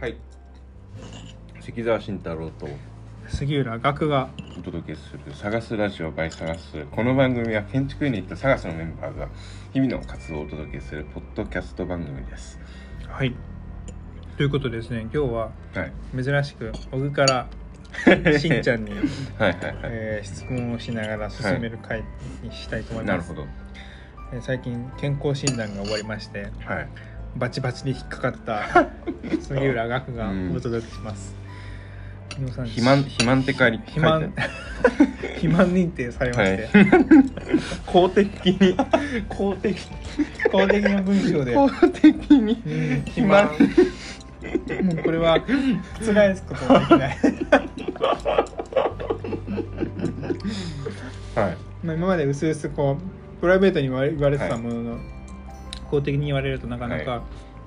はい。関澤慎太郎と。杉浦学が。お届けする「探すラジオ by 探す」この番組は建築ユニット探すのメンバーが日々の活動をお届けするポッドキャスト番組です。はい。ということでですね今日ははい。珍しく僕からしんちゃんに、はいはいはい、えー質問をしながら進める回にしたいと思います、なるほど。えー最近健康診断が終わりましてはい。バチバチに引っかかった 杉浦学がうん。お届けします、皆さん肥満肥満って書いて。肥満。肥満認定されまして、公的に公的公的な文章で、法的に。うん肥満。もうこれは覆すことはできない。はい。まあ今まで薄々こうプライベートに言われてたものの、公的に言われるとなかなはか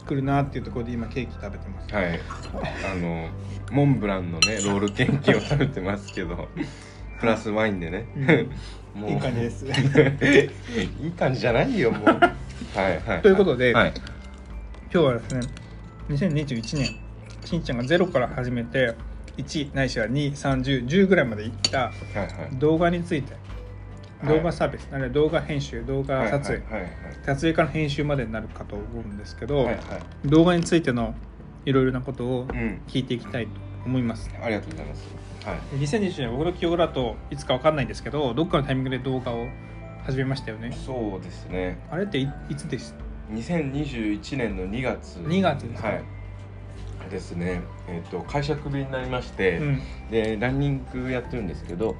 来るなっていうところで今ケーキ食べてます、はい。あのモンブランのねロールケーキを食べてますけど プラスワインでね、もう。いい感じです。いい感じじゃないよもう。はいはい。ということではい。今日はですね2021年しんちゃんがゼロから始めて1ないしは23010ぐらいまでいった動画についてはい動画サービス、あるいは動画編集動画撮影、撮影から編集までになるかと思うんですけど、はいはい。はい動画についてのいろいろなことをうん聞いていきたいと思います、ありがとうございます。はい。2020年僕の記憶だといつかわかんないんですけどどっかのタイミングで動画を始めましたよね。そうですね。あれっていいつです？2021年の2月2月ですか？はい。ですね。えっ、と会社クビになりまして、うん。でランニングやってるんですけど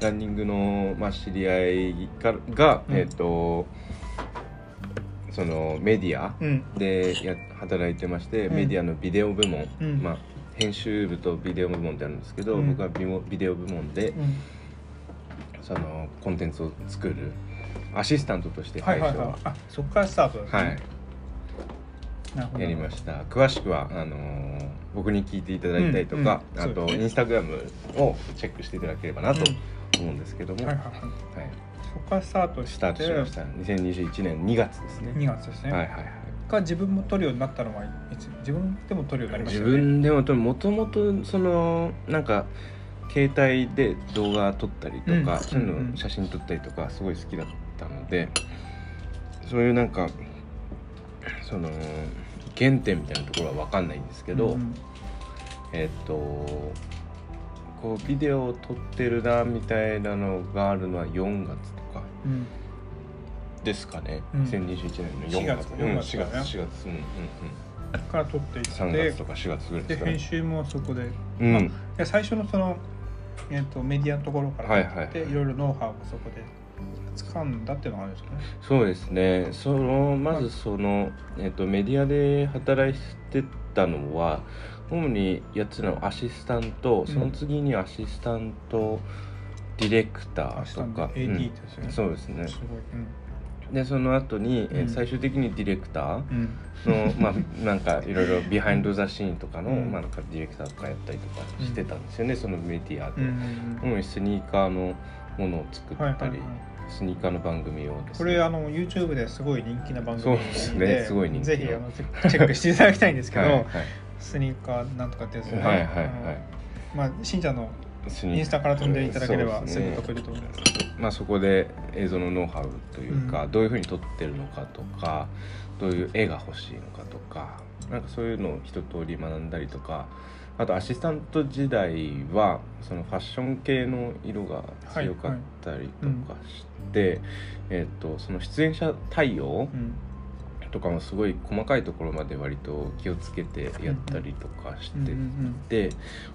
ランニングの、まあ、知り合いがが、うん。えっ、とそのメディアうん。でや働いてまして、うん。メディアのビデオ部門、うん。まあ、編集部とビデオ部門ってあるんですけど、うん。僕はビモビデオ部門でうん。そのコンテンツを作るアシスタントとしてはいははい。は。いあそこからスタートはい。なるほど。やりました。詳しくはあのー僕に聞いていただいたりとか、うん。うん。あとそうですね。インスタグラムをチェックしていただければなと思うんですけども、はいはいはい。はい。そこからスタートしてスタートしました。2021年2月ですね。2月ですね、はいはいはい。が自分も撮るようになったのはいつ自分でも撮るようになりまし自たよね分でももともとそのなんか携帯で動画撮ったりとか、うんそういうの写真撮ったりとかすごい好きだったのでそういうなんかその原点みたいなところは分かんないんですけど、うん。えっとこうビデオを撮ってるなみたいなのがあるのは4月とかうん。ですかね、うん。2021年の4月。4 4月月4月だね。4月うんうんから撮っていっうん3て月とか4月ぐらいでですかね。編集もそこで、うん。あで最初のその、えー、とメディアのところからはい撮って、はい。いろいろノウハウをそこで掴んだっていうのがあるんですかね。そうですね。そのまずその、えっとメディアで働いてたのは主にやつのアシスタント、その次にアシスタントディレクターとか、うん。そうですね。でその後に、えうん。最終的にディレクターうん。うんの、まあなんかいろいろビハインド・ザ・シーンとかの、うん。まあ、なんかディレクターとかやったりとかしてたんですよね、そのメディアで、うんスニーカーのものを作ったり、スニーカーの番組をですこれあの YouTube ですごい人気な番組そうですね。すごい人気ぜひあのチェックしていただきたいんですけど、はいはい。スニーカーなんとかってやつですねはいはいはい。まあしんちゃんのインスタから飛んでいただければすぐ飛べると思います。まあ、そこで映像のノウハウというか、うん。どういうふうに撮ってるのかとかどういう絵が欲しいのかとかなんかそういうのを一通り学んだりとかあとアシスタント時代はそのファッション系の色が強かったりとかして、えっとその出演者対応うんとかもすごい細かいところまで割と気をつけてやったりとかしてうん。うん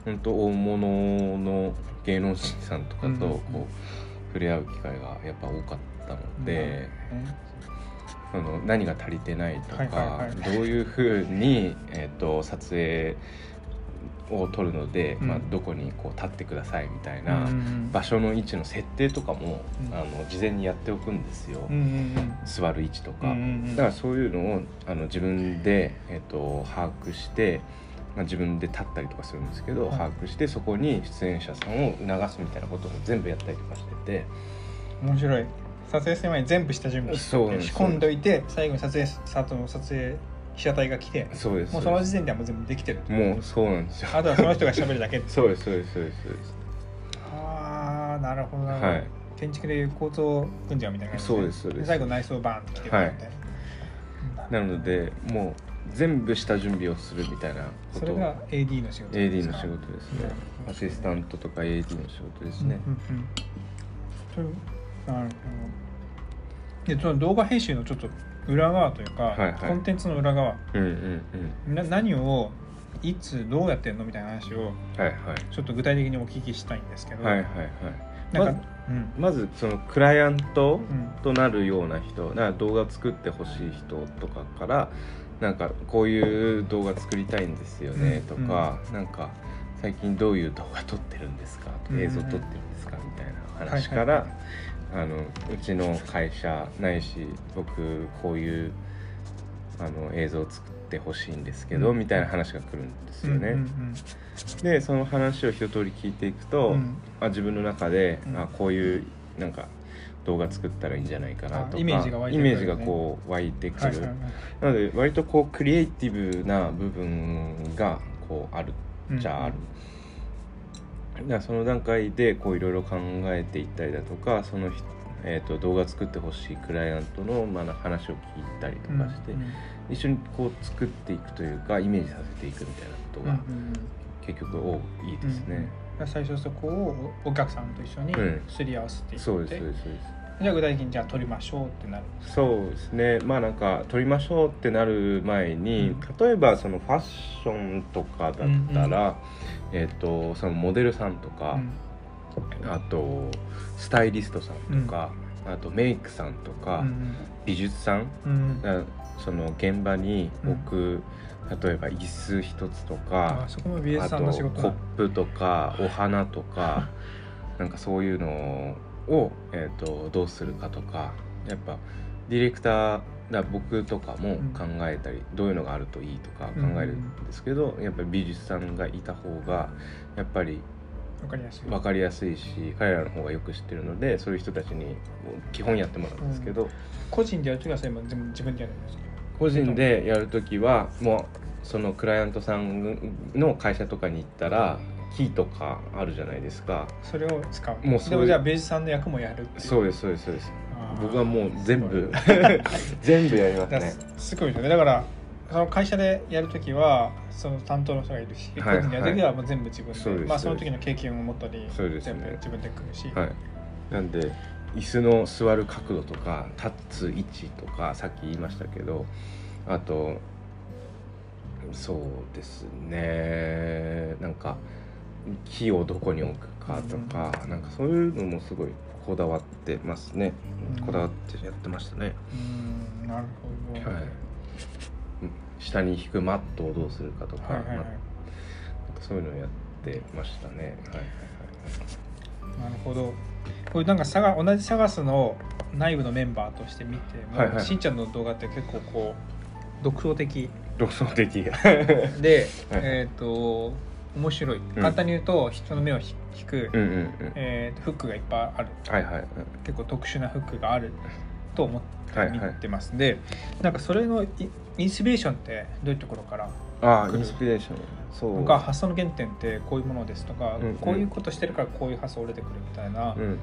本当大物の芸能人さんとかとうんうんうん。こう触れ合う機会がやっぱ多かったので、その何が足りてないとか、はいはいはい。どういうふうに、えー、と撮影を撮るので、うん。まあ、どこにこう立ってくださいみたいうんな、うん。場所の位置の設定とかも、うん。あの事前にやっておくんですよ、うんうん座る位置とか。うんだからそういうのをあの自分で、えっと把握して、まあ、自分で立ったりとかするんですけど、はい。把握してそこに出演者さんを促すみたいなことも全部やったりとかしてて。面白い。撮影する前に全部下準備そうなんです仕込んどいて最後に撮影スタートの撮影被写体が来てそうですもうその時点ではもう全部できてるもうそうなんですよ。あとはその人が喋るだけ。そうですそうですそうですそうです。ああなるほどなるほど、はい。建築でいう構造訓練みたいな感じそうですそうです。最後内装バーンって来てくるみたい。な、なのでもう全部下準備をするみたいなこと。それが AD の仕事 AD ですか？の仕事ですね。うん。アシスタントとか AD の仕事ですね、うんうんうん。なるほどでその動画編集のちょっと裏側というか、はいはい。コンテンツの裏側。うん、うんうん。な何をいつどうやってんのみたいな話をはいはい。ちょっと具体的にお聞きしたいんですけど、はいはいはい。なんか、まうん。まずそのクライアントうんとなるような人なんか動画を作ってほしい人とかからなんかこういう動画作りたいんですよねとうん。か、なんか最近どういう動画撮ってるんですかうん映像撮ってるんですかみたいな話から、はいはいあのうちの会社ないし僕こういうあの映像を作ってほしいんですけど、うん。みたいな話が来るんですよね。うんうんでその話を一通り聞いていくと、うん。あ自分の中で、うん。あこういうなんか動画作ったらいいんじゃないかなとかあイメージがこう湧いてくる、なので割とこうクリエイティブな部分がこうあるじゃあある、だからその段階でこういろいろ考えていったりだとかその人、えー、と動画作ってほしいクライアントの、まあ、話を聞いたりとかして、うんうん一緒にこう作っていくというかイメージさせていくみたいなことがうんうん結局多いですね。うん最初そこをおお客さんと一緒にうん。すり合わせていって、そうですそうですそうですじゃあ具体的にじゃあ撮りましょうってなる。そうですね。まあなんか撮りましょうってなる前に、うん。例えばそのファッションとかだったら、えっ、とそのモデルさんとか、あとスタイリストさんとか、あとメイクさんとか、うん美術さんうんその現場に置く、例えば椅子一つとかあとコップとかお花とかなんかそういうのを、えー、とどうするかとかやっぱディレクターだ僕とかも考えたり、どういうのがあるといいとか考えるんですけど、やっぱり美術さんがいた方がやっぱりわかりやすい。分かりやすいし彼らの方がよく知ってるのでそういう人たちに基本やってもらうんですけど、個人でやるときはそれも全部自分でやるんですか？個人でやるときはもうそのクライアントさんの会社とかに行ったらキーとかあるじゃないですか。それを使う。もうそういうでもじゃあ美術さんの役もやるっていう。そうですそうですそうです。僕はもう全部 全部やりますだねすごいですよね。だからその会社でやるときはその担当の人がいるし、はい個人でやるときはもう全部自分で。そうですまあ、その時の経験をもとに全部自分で組むし、はい。なんで椅子の座る角度とか立つ位置とかさっき言いましたけどあとそうですね。なんか木をどこに置くかとか、なんかそういうのもすごいこだわってますね、うん。こだわってやってましたね、うん。なるほど、はい。うん下に引くマットをどうするかとか、はいはいはい。そういうのをやってましたね。はいはいはい。なるほど。これなんか同じサガスの内部のメンバーとして見ても、はいはい。しんちゃんの動画って結構こう独創的。独創的。で、はい。えっ、と面白い。簡単に言うと人の目を引引く、うんうんうん。えーフックがいっぱいある。はいはい。結構特殊なフックがあると思ってはいはい。見てます、でなんかそれのイインスピレーションってどういうところからあインスピレーション。そう。とか発想の原点ってこういうものですとか、うんうん。こういうことしてるからこういう発想が出てくるみたいなうんうんうん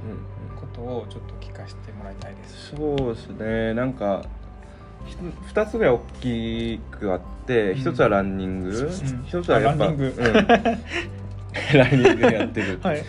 ことをちょっと聞かせてもらいたいです。そうですねなんかひ2つぐらい大きくあってうん。1つはランニング、1つはやっぱあランニング。うん。ランニングやってる、はい、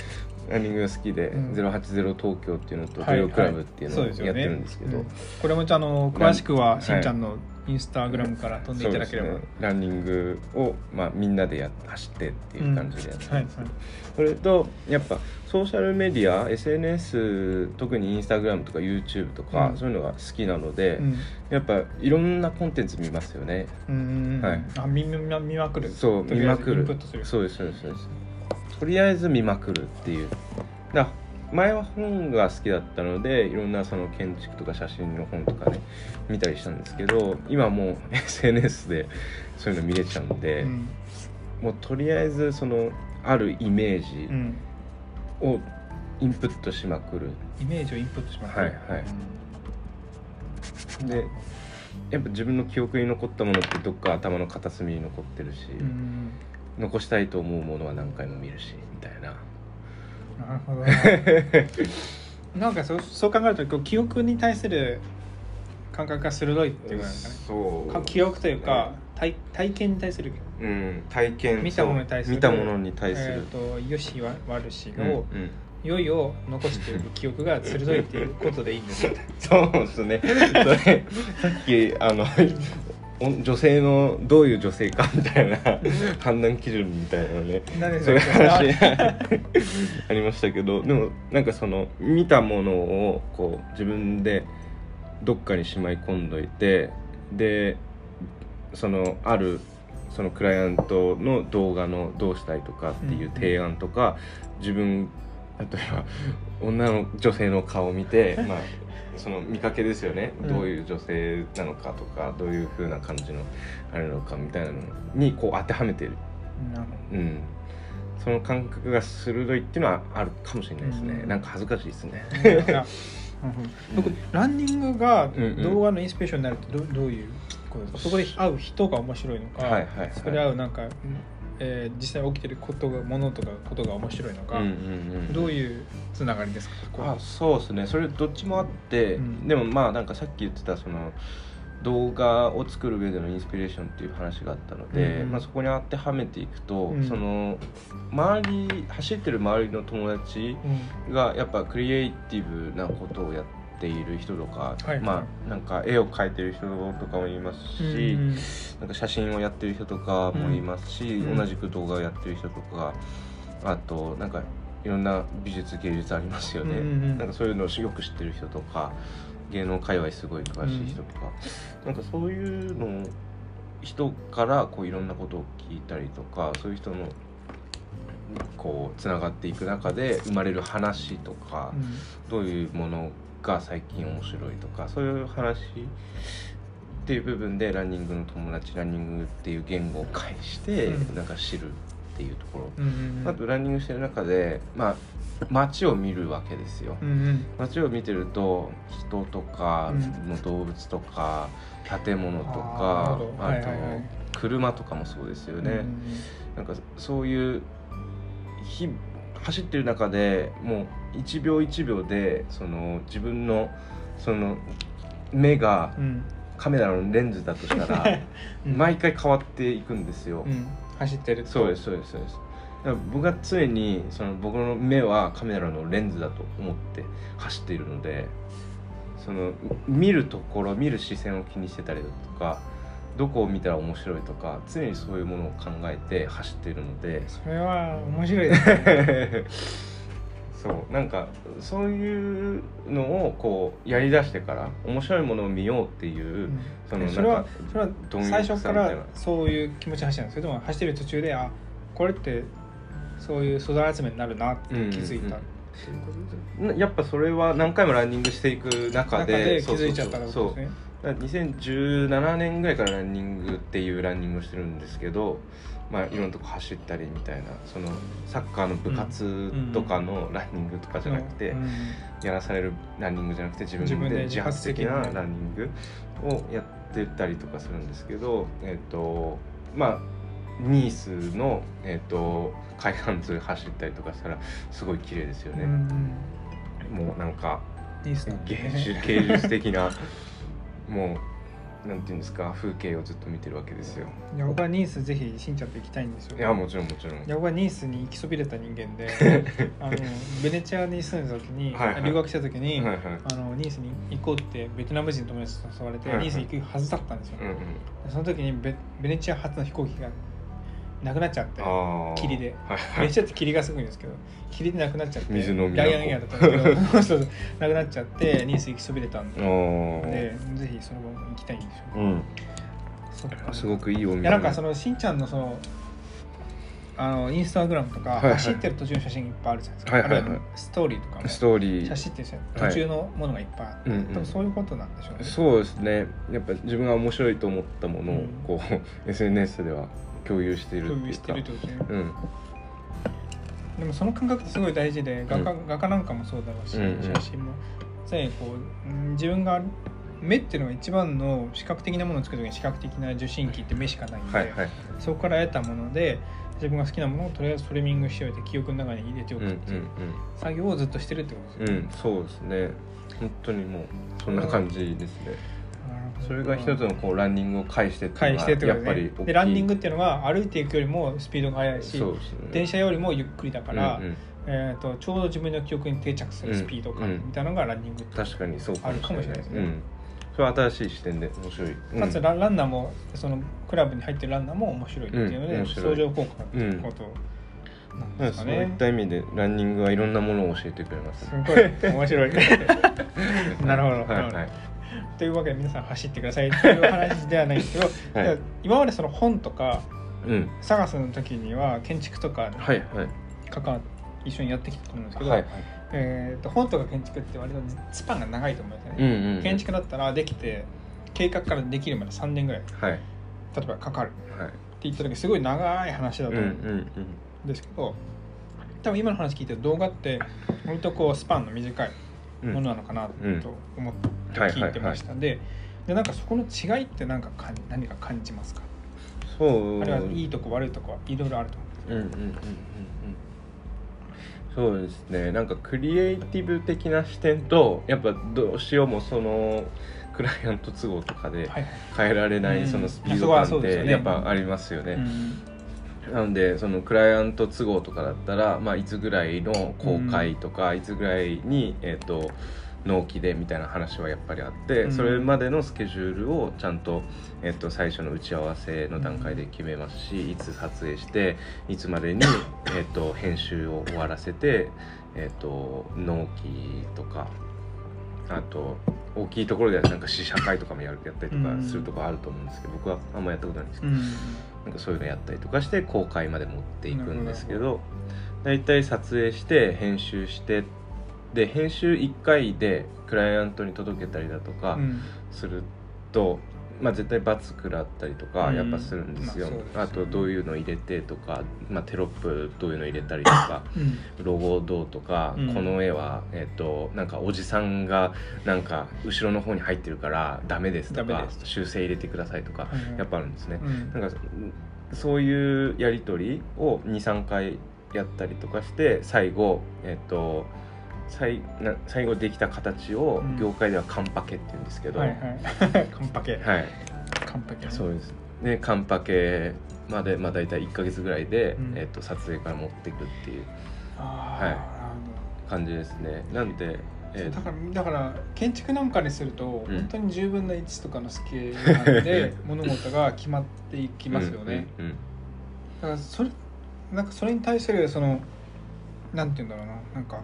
ランニングが好きで、うん。080東京っていうのとはいゼロクラブっていうのをやってるんですけど、うん。これもちゃんあの詳しくはしんちゃんのインスタグラムから飛んでいただければ、ね。ランニングを、まあ、みんなでや走ってっていう感じでやってはいるんですけど、それとやっぱソーシャルメディア SNS 特にインスタグラムとか YouTube とか、うん。そういうのが好きなので、うん。やっぱいろんなコンテンツ見ますよね。うんはい。あ見見見まくる。そう見まくる。そうですそうですそうです。とりあえず見まくるっていう。だ前は本が好きだったのでいろんなその建築とか写真の本とかね見たりしたんですけど今もう SNS でそういうの見れちゃうんで、うん。もうとりあえずそのあるイメーうジん。をインプットしまくる、イメージをインプットしますはいはい。でやっぱ自分の記憶に残ったものってどっか頭の片隅に残ってるし、うん。残したいと思うものは何回も見るしみたいななるほどね。なんかそうそう考えるとこう記憶に対する感覚が鋭いっていうかね。そう。か記憶というか、体体験に対するうん、体験見たものに対する。見たものに対する、えー、とよしわ悪しうんを、うん。良いを残している記憶が鋭いっていうことでいいんですよ。そうですね。それさっきあのお女性のどういう女性かみたいな判断基準みたいなのねそういう話あありましたけどでもなんかその見たものをこう自分でどっかにしまい込んどいてでそのあるそのクライアントの動画のどうしたいとかっていう提案とか、自分例えば女の女性の顔を見てまあその見かけですよね、うん。どういう女性なのかとかどういう風な感じのあれなのかみたいなのにこう当てはめてる。うん、その感覚が鋭いっていうのはあるかもしれないですね、うん。なんか恥ずかしいですね。僕ランニングが動画のインスピレーションになるってどどういうことですか？そこで会う人が面白いのか、はいはいはい。そこで会うなんか、えー実際起きてることがものとかことが面白いのか、うんうんうんどういうつながりですか？あそうですね。それどっちもあって、うん。でもまあなんかさっき言ってたその動画を作る上でのインスピレーションっていう話があったので、うんまあ、そこに当てはめていくと、うん。その周り走ってる周りの友達うんがやっぱクリエイティブなことをやっている人とか、はいまあなんか絵を描いてる人とかもいますし、うんなんか写真をやってる人とかもいますし、うん。同じく動画をやってる人とかあとなんかいろんな美術芸術ありますよね、うんうんなんかそういうのをよく知ってる人とか芸能界隈すごい詳しい人とか、なんかそういうのを人からこういろんなことを聞いたりとかそういう人のこうつながっていく中で生まれる話とか、うん。どういうものが最近面白いとかそういう話っていう部分でランニングの友達ランニングっていう言語を介してうん。なんか知るっていうところ、あとランニングしてる中でまあ街を見るわけですよ、街を見てると人とかうん。の動物とか建物とかあと車とかもそうですよね、うんなんかそういう日走ってる中でもう1秒1秒でその自分のその目がうん。カメラのレンズだとしたら うん。毎回変わっていくんですよ。うん。走ってると。そうですそうですそうです。だから僕は常にその僕の目はカメラのレンズだと思って走っているのでその見るところ見る視線を気にしてたりだとかどこを見たら面白いとか常にそういうものを考えて走っているので。それは面白いですね そうなんかそういうのをこうやりだしてから面白いものを見ようっていう、うん。そのなんそれはかそれは最初からそういう気持ちで走るんですけども走ってる途中であこれってそういう素材集めになるなって気づいた。うことですなやっぱそれは何回もランニングしていく中中でで気づいちゃったらそうですね2017年ぐらいからランニングっていうランニングをしてるんですけど、まあ、いろんなとこ走ったりみたいなそのサッカーの部活とかのランニングとかじゃなくて、うん。やらされるランニングじゃなくて自自分で自発的なランニングをやってたりとかするんですけど、えっとまあニースの、えっと海岸沿い走ったりとかしたらすごい綺麗ですよね。うんもうなんか芸術的なもうなんていうんですか風景をずっと見てるわけですよ。いや僕はニースぜひしんちゃんと行きたいんですよいやもちろんもちろん。いや僕はニースに行きそびれた人間で あのベネチアに住んでた時に、はいはい留学した時に、はいはい。あのニースに行こうってベトナム人の友達と誘われて、はいはいニースに行くはずだったんですよ、うんうん。その時にベベネチア発の飛行機がなくなっちゃって。霧で。はいはい。ベネ。チアって霧がすごいんですけど霧でなくなっちゃって水の都。ライアンエアだったんですけなくなっちゃってニース行きそびれたんで。ぜひそのまま行きたいんですよ、うん。すごくいいお店。いやなんかそのしんちゃんのそのあのインスタグラムとか、はいはい。走ってる途中の写真いっぱいあるじゃないですか、はいはいはい。あるいはストーリーとかも。ストーリー。写真って途中のものがいっぱいあって、うんうん。多分そういうことなんでしょうね。そうですね。やっぱ自分が面白いと思ったものをうん。こう、SNS では共有しているっていうか。共有してるってことですね。うん。でもその感覚ってすごい大事で画家,、う画家なんかもそうだろうし、うんうん。写真も。常にこううん自分が目っていうのが一番の視覚的なものを作る時に視覚的な受信機って目しかないんで、はいはい。そこから得たもので自分が好きなものをとりあえずトリミングしておいて記憶の中に入れておくっていう作業をずっとしてるってことですようんうんそうですね。本当にもうそんな感じですねそれが一つのこうランニングを返してっていうのがやっぱりねでランニングっていうのは歩いていくよりもスピードが速いしね。電車よりもゆっくりだから、うんうん。えー、とちょうど自分の記憶に定着するスピード感うんみたいなのがランニングって確かにそうあるかもしれないですね。うん、それは新しい視点で面白い、うん。かつラランナーもそのクラブに入ってるランナーも面白いっていうので、うん相乗効果っていうことなんうん。ですかね。そういっ、た意味でランニングはいろんなものを教えてくれますすごい面白い。なるほど。はいはいというわけで皆さん走ってくださいっていう話ではないんですけど、はい。今までその本とかうん。探すの時には建築とかはいはい。関わ一緒にやってきたと思うんですけど、はいえー、と本とか建築って割とスパンが長いと思うんですようね、んうん。建築だったらできて計画からできるまで3年ぐらいはい。例えばかかる。はい。って言った時すごい長い話だとうんう思うんん。ですけど、多分今の話聞いてる動画って割とこうスパンの短い。うんものなのかなと思ってはい聞いてました。ででなんかそこの違いって何かかん何か感じますか？そう。あるいはいいとこ悪いとこはいろいろあると思うんですうんうんうんうんうん。そうですね。なんかクリエイティブ的な視点とやっぱどうしようもそのクライアント都合とかではい変えられなうんいそのスピード感ってやっぱありますよね。うんなのでそのクライアント都合とかだったら、まあ、いつぐらいの公開とか、いつぐらいに、えー、と納期でみたいな話はやっぱりあって、うん。それまでのスケジュールをちゃんと,、えー、と最初の打ち合わせの段階で決めますし、いつ撮影していつまでに、えー、と編集を終わらせて、えー、と納期とかあと大きいところではなんか試写会とかもやるやったりとかするとこあると思うんですけど、僕はあんまやったことないんですけど。うんなんかそういうのやったりとかして公開まで持っていくんですけど大体撮影して編集してで編集1回でクライアントに届けたりだとかうん。すると、まあ、絶対罰食らったりとかうんやっぱするんですよ、まあそうですよねあとどういうの入れてとか、まあ、テロップどういうの入れたりとかうんロゴどうとか、うんこの絵は、えっとなんかおじさんがなんか後ろの方に入ってるからダメですとか修正入れてくださいとか、やっぱあるんですね。うんなんかそういうやり取りを23回やったりとかして最後えっ、と最な最後できた形をうん。業界ではカンパケって言うんですけど、ははいいはい。カンパケ。カンパケ。そうです。でカンパケまでまあ大体1か月ぐらいで、うん。えっと撮影から持っていくっていう。はい。感じですね。なんで、えー。だからだから建築なんかにすると、うん。本当に10分の1とかのスケール感で 物事が決まっていきますよね、うんうん。だからそれなんかそれに対するそのなんて言うんだろうな。なんか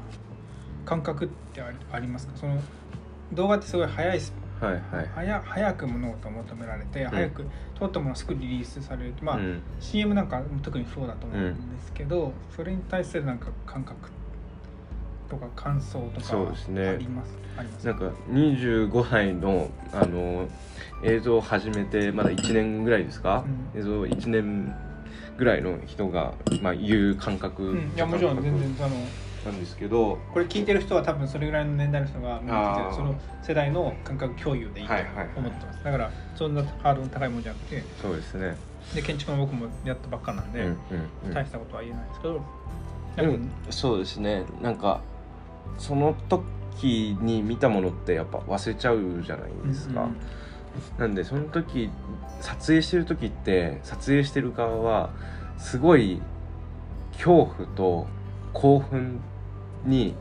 感覚ってありますか？その動画ってすごい早いスはいはい。早早く物事を求められて、早く撮ったものをすぐリリースされるまあ、うん。CM なんか特にそうだと思うんですけど、それに対するなんか感覚とか感想とかそうですね。あります？なんか25歳のあの映像を始めてまだ1年ぐらいですか、うん。映像1年ぐらいの人が、まあ、言う感覚、うん、いやもちろん全然あのなんですけどこれ聞いてる人は多分それぐらいの年代の人がその世代の感覚共有でいいとはいはいはい。思ってます、だからそんなハードルの高いもんじゃなくてそうですね。で建築の僕もやったばっかなんで、うんうんうん。大したことは言えないですけど、うんそうですね。なんかその時に見たものってやっぱ忘れちゃうじゃないですか、なんでその時撮影してる時って撮影してる側はすごい恐怖と興奮に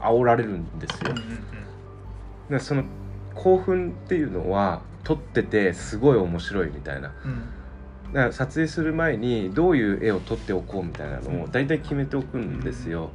煽られるんですよ。うんうんうん。でその興奮っていうのは撮っててすごい面白いみたいな。うん。だから撮影する前にどういう絵を撮っておこうみたいなのをうん大体決めておくんですよ。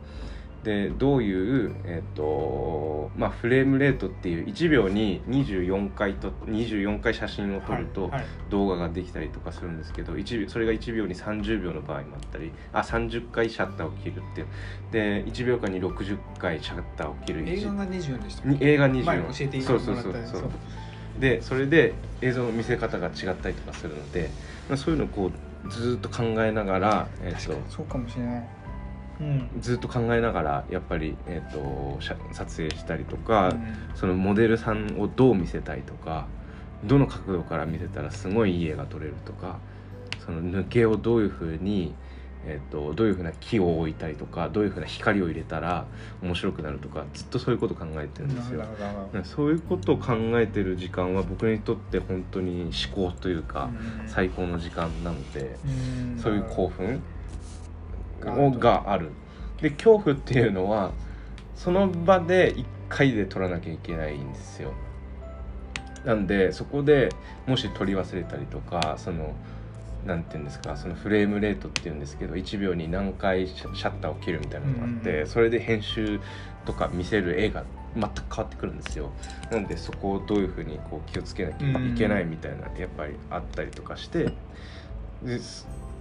でどういう、えっとまあ、フレームレートっていう1秒に24回と24回写真を撮るとはいはい。動画ができたりとかするんですけど1秒それが1秒に30秒の場合もあったりあ30回シャッターを切るっていう。で1秒間に60回シャッターを切る。映画が24でした映画20前教えてそうそうそうそう。でそれで映像の見せ方が違ったりとかするので、まあ、そういうのをこうずーっと考えながら、えっとそうかもしれないうん。ずっと考えながらやっぱり、えー、と写撮影したりとか、うん。そのモデルさんをどう見せたいとかどの角度から見せたらすごいいい絵が撮れるとかその抜けをどういうふうに、えー、とどういうふうな木を置いたりとかどういうふうな光を入れたら面白くなるとかずっとそういうこと考えてるんですよ。そういうことを考えてる時間は僕にとって本当に思考というか、うん。最高の時間なので、うん。そういう興奮がある。で恐怖っていうのはその場で1回で撮らなきゃいけないんですよ。なんでそこでもし撮り忘れたりとかそのなんていうんですかそのフレームレートっていうんですけど1秒に何回シャッターを切るみたいなのがあって、うんそれで編集とか見せる絵が全く変わってくるんですよ。なんでそこをどういうふうにこう気をつけなきゃいけないみたいなやっぱりあったりとかしてで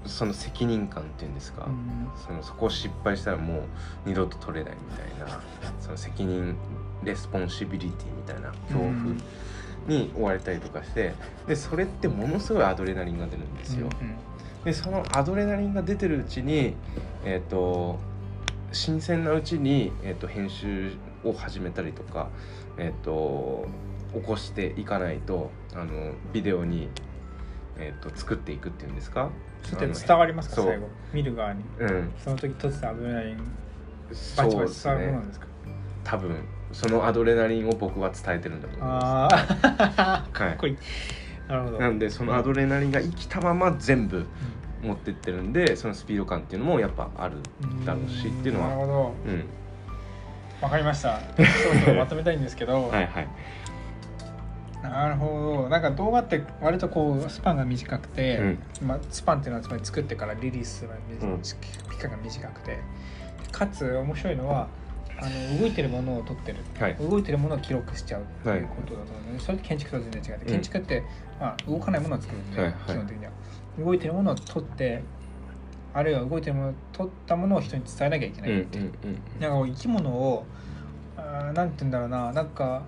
そその責任感っていうんですか、うん。そのそこを失敗したらもう二度と取れないみたいな その責任responsibility みたいな恐怖うん。に追われたりとかしてでそれってものすごいアドレナリンが出るんですよ。うんでそのアドレナリンが出てるうちに、えー、と新鮮なうちに、えー、と編集を始めたりとか、えー、と起こしていかないとあのビデオに、えー、と作っていくっていうんですかそれって伝わりますか最後。見る側に。うん。その時撮ってたアドレナリンバチバチ伝わるものなんですか？多分そのアドレナリンを僕は伝えてるんだと思いまああす。はい。こいい。なるほど。なんでそのアドレナリンが生きたまま全部持ってってるんでそのスピード感っていうのもやっぱあるうんだろうしっていうのはなるほど。うん。わかりました。そろそろまとめたいんですけど、はいはいなるほど。なんか動画って割とこうスパンが短くて、うん。まあ、スパンっていうのはつまり作ってからリリースが短うん。期間が短くて。かつ面白いのはあの動いてるものを撮ってる、はい。動いてるものを記録しちゃうっていうことだと思うので、それって建築と全然違ってうん。建築って、まあ、動かないものを作るんで、はいはい。基本的には。動いてるものを撮ってあるいは動いてるものを撮ったものを人に伝えなきゃいけなう。んうんいっていう、なんかこう生き物をあーなんて言うんだろうななんか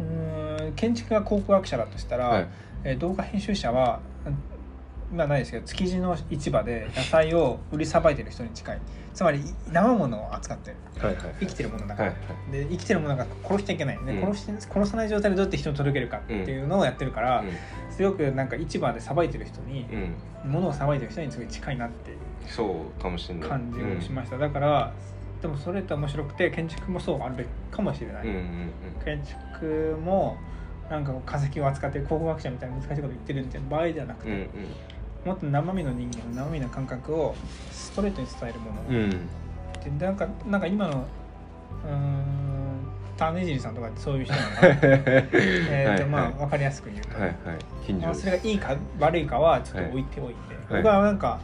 うーん建築が考古学者だとしたら、はい。えー動画編集者はうんまあないですけど築地の市場で野菜を売りさばいてる人に近い。つまり生ものを扱ってる。はいはい生きてるものだから、はいはい。で生きてるものだから殺しちゃいけない、でうん。殺して殺さない状態でどうやって人に届けるかっていうのをやってるから、すごくなんか市場でさばいてる人にうん、うん、物をさばいてる人にすごい近いなっていうそうかもしれない感じをしました、だからでもそれって面白くて建築もそうあるべきかもしれない、うんうんうん。建築もなんか化石を扱ってる考古学者みたいな難しいこと言ってるみたいな場合ではなくて、うんうん。もっと生身の人間の生身の感覚をストレートに伝えるもの、うん。でなんかなんか今のうーん種尻さんとかってそういう人なのかな。えまあ分かりやすく言うと、はいはい。まあ、それがいいか悪いかはちょっと置いておいて、はい。僕はなんか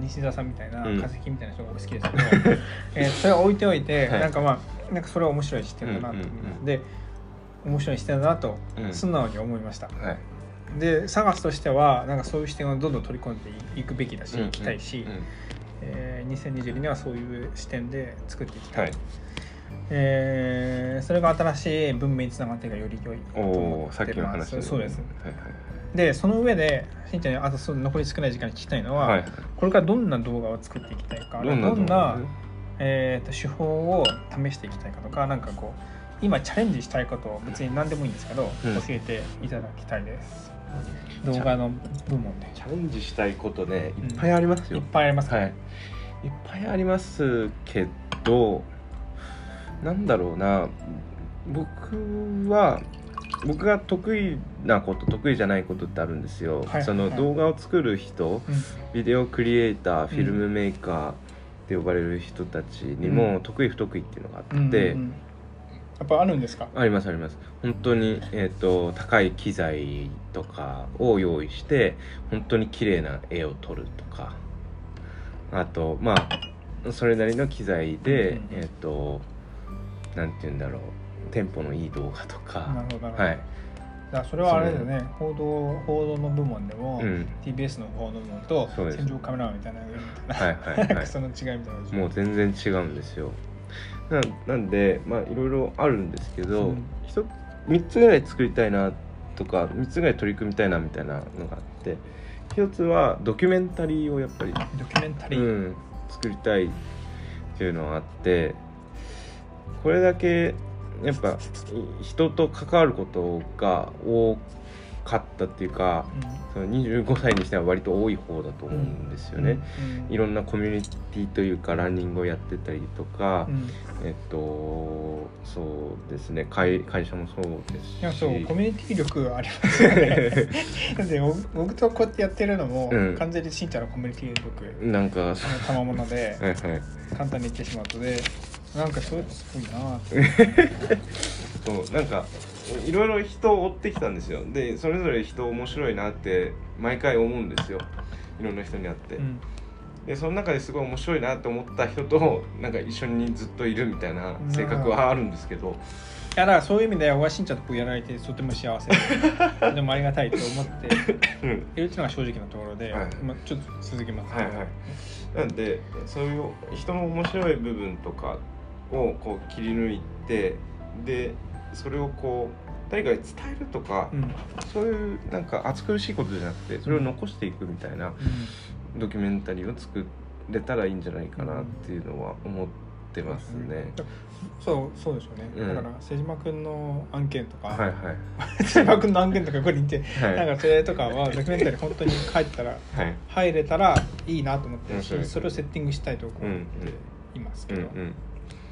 西澤さんみたいなうん。化石みたいな人が好きですけど、えーそれは置いておいて、はい。なんかまあなんかそれは面白い視点だなと思います、うんうんうん。で面白い視点だなとうん。素直に思いました、はい。でサガスとしてはなんかそういう視点をどんどん取り込んでいくべきだし、いきたいし、うん。うんえー2022年はそういう視点で作っていきたい、はい。えーそれが新しい文明につながっていくより良いとお思おさってきのま話。すそうです。はいはいでその上でしんちゃんにあとそう残り少ない時間に聞きたいのは、はい。はいこれからどんな動画を作っていきたいかどんなどんな、えー、と手法を試していきたいかとかなんかこう今チャレンジしたいことを別に何でもいいんですけど、うん。教えていただきたいです。動画の部門で。チャレンジしたいことねいっぱいありますよ。いっ、ぱいありますか、はい。いっぱいありますけどなんだろうな。僕は僕が得意なこと得意じゃないことってあるんですよ、はい。そのはい。動画を作る人うん。ビデオクリエイターフィルムメーカーって呼ばれる人たちにうも得意不得意っていうのがあって、うんうんうんやっぱあるんですか？ありますあります。本当に、えー、と高い機材とかを用意して本当に綺麗な絵を撮るとか。あとまあそれなりの機材で、うんうんえっ、となんて言うんだろう。テンポのいい動画となかるほどなるほど、はい、だそれはあれだよね。報道報道の部門でも、うん、TBS の報道部門と戦場カメラマンみたいなはいはいはいその違いみたいなもう全然違うんですよななんでまあいろいろあるんですけど、うん。一つ3つぐらい作りたいなとか3つぐらい取り組みたいなみたいなのがあって一つはドキュメンタリーをやっぱり、ドキュメンタリー、うん、作りたいっていうのはあってこれだけやっぱい人と関わることが多かったっていうかその25歳にしては割と多い方だと思うんですよね。いろんなコミュニティというかランニングをやってたりとか、うん。えっとそうですね。会会社もそうですし。いやそうコミュニティ力ありますよね。だって僕僕とこうやってやってるのも、うん。完全にしんちゃんのコミュニティ力。なんかその賜物でう はいはい。簡単に言ってしまうとでなんかそれすごいなって そうなんかいろいろ人を追ってきたんですよ。でそれぞれ人面白いなって毎回思うんですよ。いろんな人に会って、うん。でその中ですごい面白いなって思った人となんか一緒にずっといるみたいな性格はあるんですけど、いやだからそういう意味ではしんちゃんとこうやられてとても幸せ。で でもありがたいと思って。うん。いるっていうのが正直なところで、はい。まあ、ちょっと続けます。けどはいはい。なんでそういう人の面白い部分とかをこう切り抜いてでそれをこう誰かに伝えるとか、うん。うんそういうなんか暑苦しいことじゃなくてそれを残していくみたいなドキュメンタリーを作れたらいいんじゃないかなっていうのは思ってますね。そうそうですよね、うん。だから瀬島君の案件とか、はいはい。瀬島君の案件とかここにいて、はい。なんかそれとかはドキュメンタリー本当に帰ったらはい。入れたらいいなと思ってるし、面白いそれをセッティングしたいと思ってうんうんいますけど、うんうん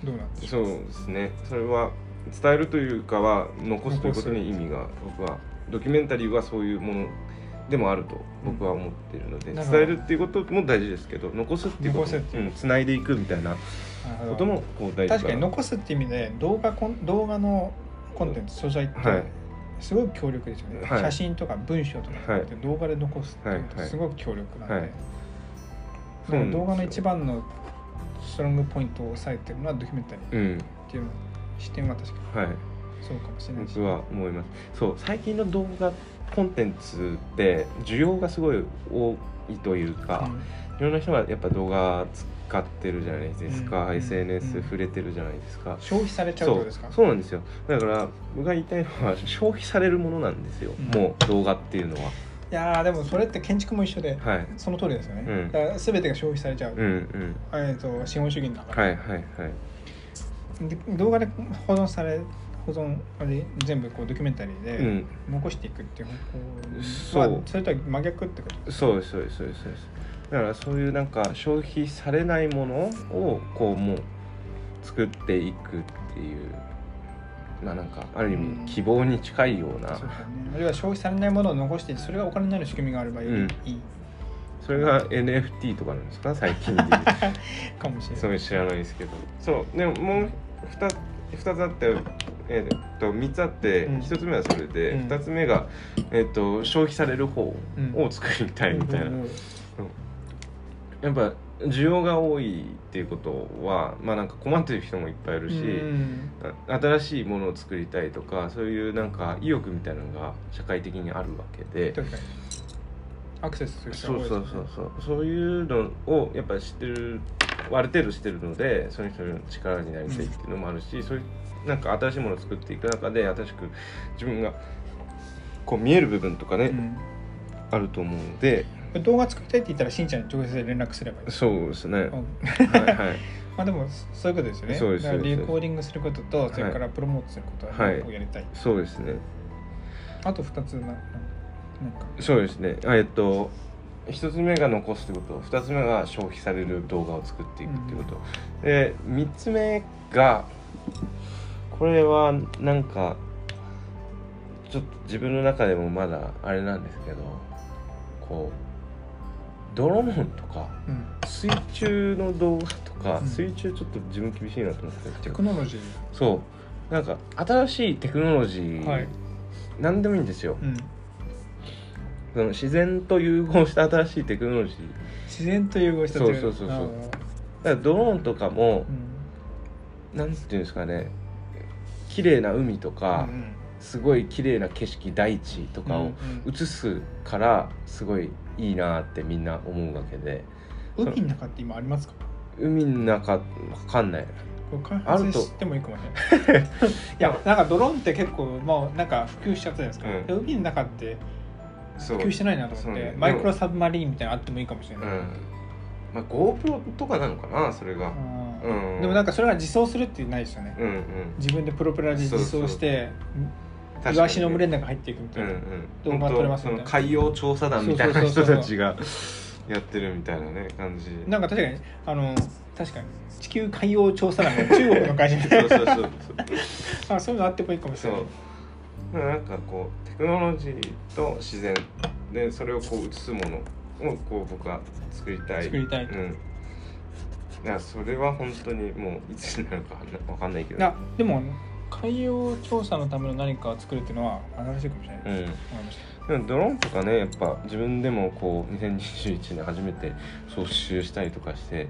どうなんでしょそうですね。それは伝えるというかは残すということに意味が僕はドキュメンタリーはそういうものでもあると僕は思っているので、なるほど。伝えるっていうことも大事ですけど残すっていう。こと残すっていでいくみたいなこともこう大事確かに残すって意味で動画コン動画のコンテンツ素材ってはいすごい強力ですよね、はい。写真とか文章とか動画で残すっていうすごく強力なんで、動画の一番のストロングポイントを押さえてるのはドキュメンタリーうんっていうの視点は確かはい。にそうかもしれないし。僕は思います。そう最近の動画コンテンツって需要がすごい多いというか、いろんな人がやっぱ動画使ってるじゃないですか、うん。SNS うん。触れてるじゃないですか、消費されちゃうそうことですか？そうなんですよ。だから僕が言いたいのは消費されるものなんですよ、うん。もう動画っていうのは。いやーでもそれって建築も一緒で、はい。その通りですよね、うん。だから全てが消費されちゃう、うんうん。えー、と資本主義の中で,、はいはいはい。で動画で保存され保存あれ全部こうドキュメンタリーでうん。残していくっていう方向そう。まあそれとは真逆ってこと？そうですそうです。そうですそうですだからそういうなんか消費されないものをこうもう作っていくっていうまあなんかある意うん。味希望に近いような、そうですよねあるいは消費されないものを残してそれがお金になる仕組みがあればよりうん。いいそれが NFT とかなんですか？最近で かもしれない。そういう知らないですけど。そう。でももう 2, 2つあって、えーっと3つあって、うん。1つ目はそれで、うん。2つ目が、えーっと消費される方を作りたいみたいな、やっぱ需要が多いっていうことはまあなんか困ってる人もいっぱいいるし、新しいものを作りたいとかそういうなんか意欲みたいなのが社会的にあるわけで。確かに。アクセスする人そうが多いですね。そうそうそうそう。いうのをやっぱり知ってるある程度知ってるのでその人の力になりたいっていうのもあるし、そういうなんか新しいものを作っていく中で新しく自分がこう見える部分とかね、うん。あると思うので。動画作りたいって言ったらしんちゃんに直接連絡すればいい。そうですね、うん。はいはい。まあでもそういうことですよね。そうですだからそうです。レコーディングすることとそれからプロモートすることははい。両方やりたい、そうですね。あと2つなななんか。そうですね。あえっと一つ目が残すってこと。二つ目が消費される動画を作っていくっていうこと、で三つ目がこれはなんかちょっと自分の中でもまだあれなんですけどこうドローンとかうん。水中の動画とか、うん。水中ちょっと自分厳しいなと思ってテどクノロジー。そう。なんか新しいテクノロジー、はい。何でもいいんですよ、うんその自然と融合した新しいテクノロジー。自然と融合したそうそうそうそう。あー。だからドローンとかもうん。なんていうんですかね。綺麗な海とか、うんすごい綺麗な景色大地とかをうん映すからすごいいいなってみんな思うわけで。うん海の中って今ありますか？海の中わかんない。開あると。発してもいいかもしれない。いやなんかドローンって結構もうなんか普及しちゃったじゃないですか、うん。で海の中ってそう普及してないなと思って、マイクロサブマリンみたいなのあってもいいかもしれない、うん。まあ GoPro とかなのかなそれが。あうん。でもなんかそれが自走するってないですよね、うんうん。自分でプロペラで自走してイワシの群れの中入っていくみたいな、うんうん。動画撮れますよね。海洋調査団みたいな人たちがやってるみたいなね感じ。なんか確かにあの確かに地球海洋調査団の中国の会社みたいな。そうそうそう あそういうのあってもいいかもしそれなう。いなんかこうテクノロジーと自然でそれをこう映すものをこう僕は作りたい。作りたいうん。いやそれは本当にもういつになるかわかんないけど。いやでも海洋調査のための何かを作るっていうのは新しいかもしれない、うんでもドローンとかねやっぱ自分でもこう2021年初めて操縦したりとかして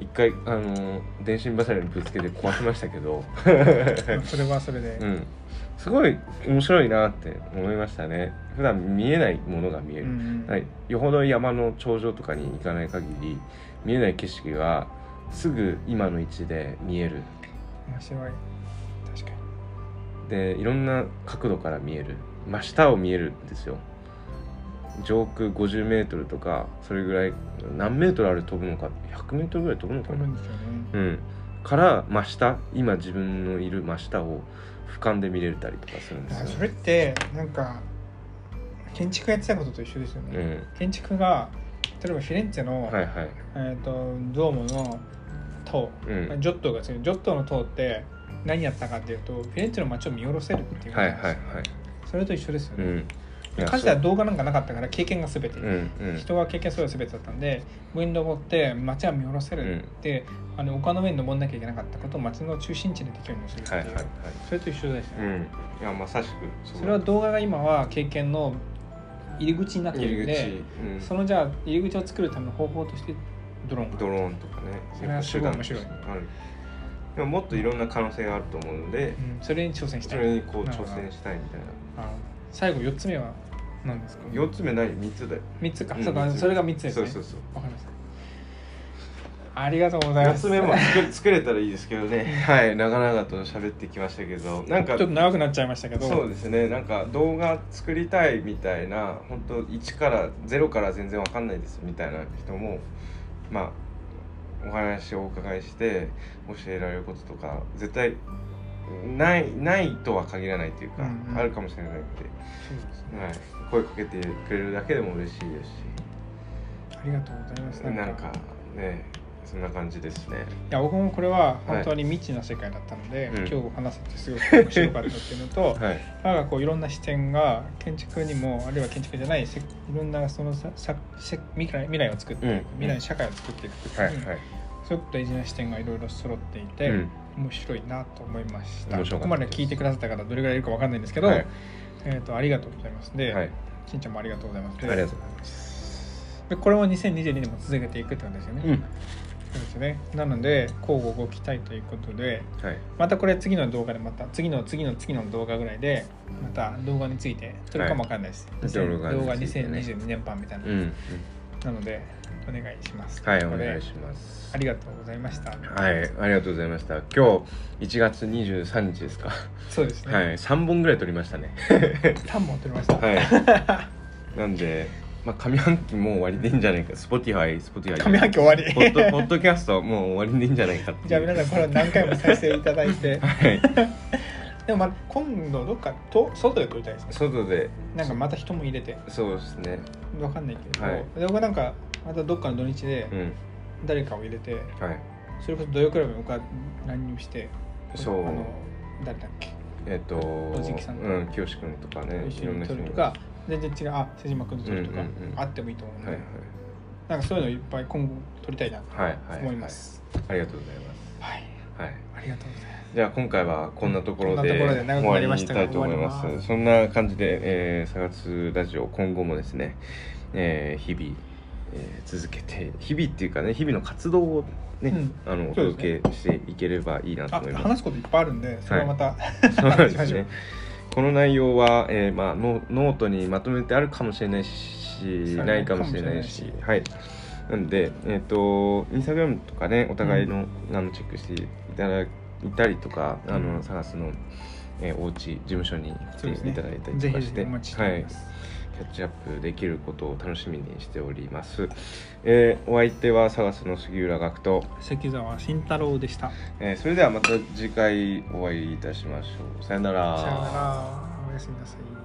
一回あの電信柱にぶつけて壊しましたけど。まあそれはそれで、うん。すごい面白いなって思いましたね。普段見えないものが見える、うん。はい、よほど山の頂上とかに行かない限り見えない景色がすぐ今の位置で見える。面白い。確かに。でいろんな角度から見える。真下を見えるんですよ上空50メートルとかそれぐらい何メートルある飛ぶのか100メートルぐらい飛ぶのかな。飛ぶんですよね。うん。から真下今自分のいる真下を俯瞰で見れたりとかするんですよ。あそれってなんか建築やってたことと一緒ですよね、うん。建築が例えばフィレンツェの、はいはい。えー、とドームの塔、うん。ジョットがジョットの塔って何やったかっていうとフィレンツェの街を見下ろせるっていうはいはい。それと一緒ですよね、うんいやかつては動画なんかなかったから経験が全て、うんうん。人が経験する全てだったんで上に登って街は見下ろせるって、あの丘の上に登んなきゃいけなかったことを街の中心地でできるようにするっていう、はいはいはい。それと一緒ですよね、うん。いやまさしくそれは動画が今は経験の入り口になっているんでうん。そのじゃあ入り口を作るための方法としてドローンがドローンとかね。それはすごい面白い。でももっといろんな可能性があると思うのでうん。それに挑戦したい。それにこう挑戦したいみたいな。あ最後4つ目は何ですか？4つ目ない？3つだよ。3つか、うんそうか。それが3つですね。そうそうそう。わかりました。ありがとうございま4すつ目も作 作れたらいいですけどね。はい。長々と喋ってきましたけど。なんかちょっと長くなっちゃいましたけど。そうですね。なんか動画作りたいみたいな本当1から0から全然わかんないですみたいな人もまあお話をお伺いして教えられることとか絶対ないないとは限らないというか、うんうん。あるかもしれないので、そうですね。はい、声かけてくれるだけでも嬉しいですありがとうございます。しなんかねそんな感じですね。いや僕もこれは本当に未知な世界だったので、うん。今日話せてすごく面白かったっていうのと、はい。なんかこういろんな視点が建築にもあるいは建築じゃないせいろんなそのささせ未来未来を作っていく、うん未来の社会を作っていく時に、はいはいすごく大事な視点がいろいろ揃っていて、うん。面白いなと思いました。ここまで聞いてくださった方どれぐらいいるかわかんないんですけど、はい。えー、とありがとうございます。で、はい。しんちゃんもありがとうございます。ありがとうございます。でこれも2022年も続けていくってことですよね、うん。そうですね。なので交互ご期待ということではい。またこれ次の動画でまた次の次の次の動画ぐらいでまた動画について撮るかもわかんないです、はい2000動画動画についてね。2022年版みたいな、うん、うん、なのでお願いします。はいお願いします。ありがとうございました。はいありがとうございました。今日1月23日ですか。そうですね、はい3本ぐらい撮りましたね。3本撮りました、はい。なんでまあ上半期もう終わりでいいんじゃないか。Spotify Spotify 上半期終わり。ポッドポッドキャストもう終わりでいいんじゃないかじゃあ皆さんこれを何回も再生いただいて。はいでもまあ今度どっかと外で撮りたいですね。外で。なんかまた人も入れて。そうですね。わかんないけど、はい。で僕なんかまたどっかの土日でうん。誰かを入れて、はい。それこそ土曜クラブに僕は乱入してそう。あの誰だっけ？えっ、とおじきさんとうん清志君とかね一緒に撮るとか全然違うあ瀬島君と撮るとか、うんうんうんあってもいいと思うので、はいはい。なんかそういうのいっぱい今後撮りたいなとはいはい。思います。ありがとうございます。はい、はい。ありがとうございますじゃあ今回はこんなところで終わりにしたいと思います。す。そんな感じで、えー、サガツラジオ今後もですね、えー日々、えー続けて日々っていうかね日々の活動をね、うん。あのお届けしていければいいなとあ思います。話すこといっぱいあるんでそれはまた、そう話しましょう。ですね。この内容は、えーまあ、ノノートにまとめてあるかもしれないしないかもしれないしはい。なんでえっ、とインスタグラムとかねお互いの,、あのチェックしていただいたりとかあの、うん探すの、えー、お家事務所に来ていただいたりぜとかして、ひぜひお待ちしておはい。キャッチアップできることを楽しみにしております、えーお相手は探すの杉浦学と、関沢慎太郎でした。えーそれではまた次回お会いいたしましょう。さよなら。さよなら。おやすみなさい